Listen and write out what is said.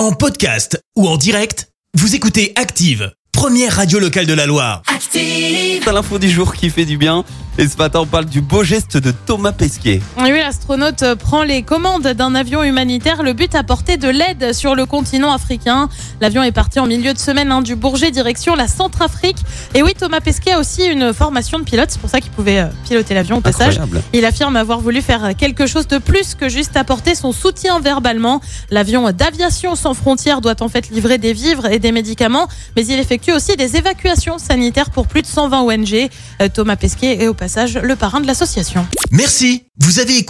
En podcast ou en direct, vous écoutez Active, première radio locale de la Loire. C'est l'info du jour qui fait du bien. Et ce matin, on parle du beau geste de Thomas Pesquet. Oui, l'astronaute prend les commandes d'un avion humanitaire. Le but, apporter de l'aide sur le continent africain. L'avion est parti en milieu de semaine hein, du Bourget, direction la Centrafrique. Et oui, Thomas Pesquet a aussi une formation de pilote. C'est pour ça qu'il pouvait euh, piloter l'avion au passage. Incroyable. Il affirme avoir voulu faire quelque chose de plus que juste apporter son soutien verbalement. L'avion d'aviation sans frontières doit en fait livrer des vivres et des médicaments, mais il effectue aussi des évacuations sanitaires pour plus de 120 ONG. Euh, Thomas Pesquet est au passage le parrain de l'association. Merci, vous avez écouté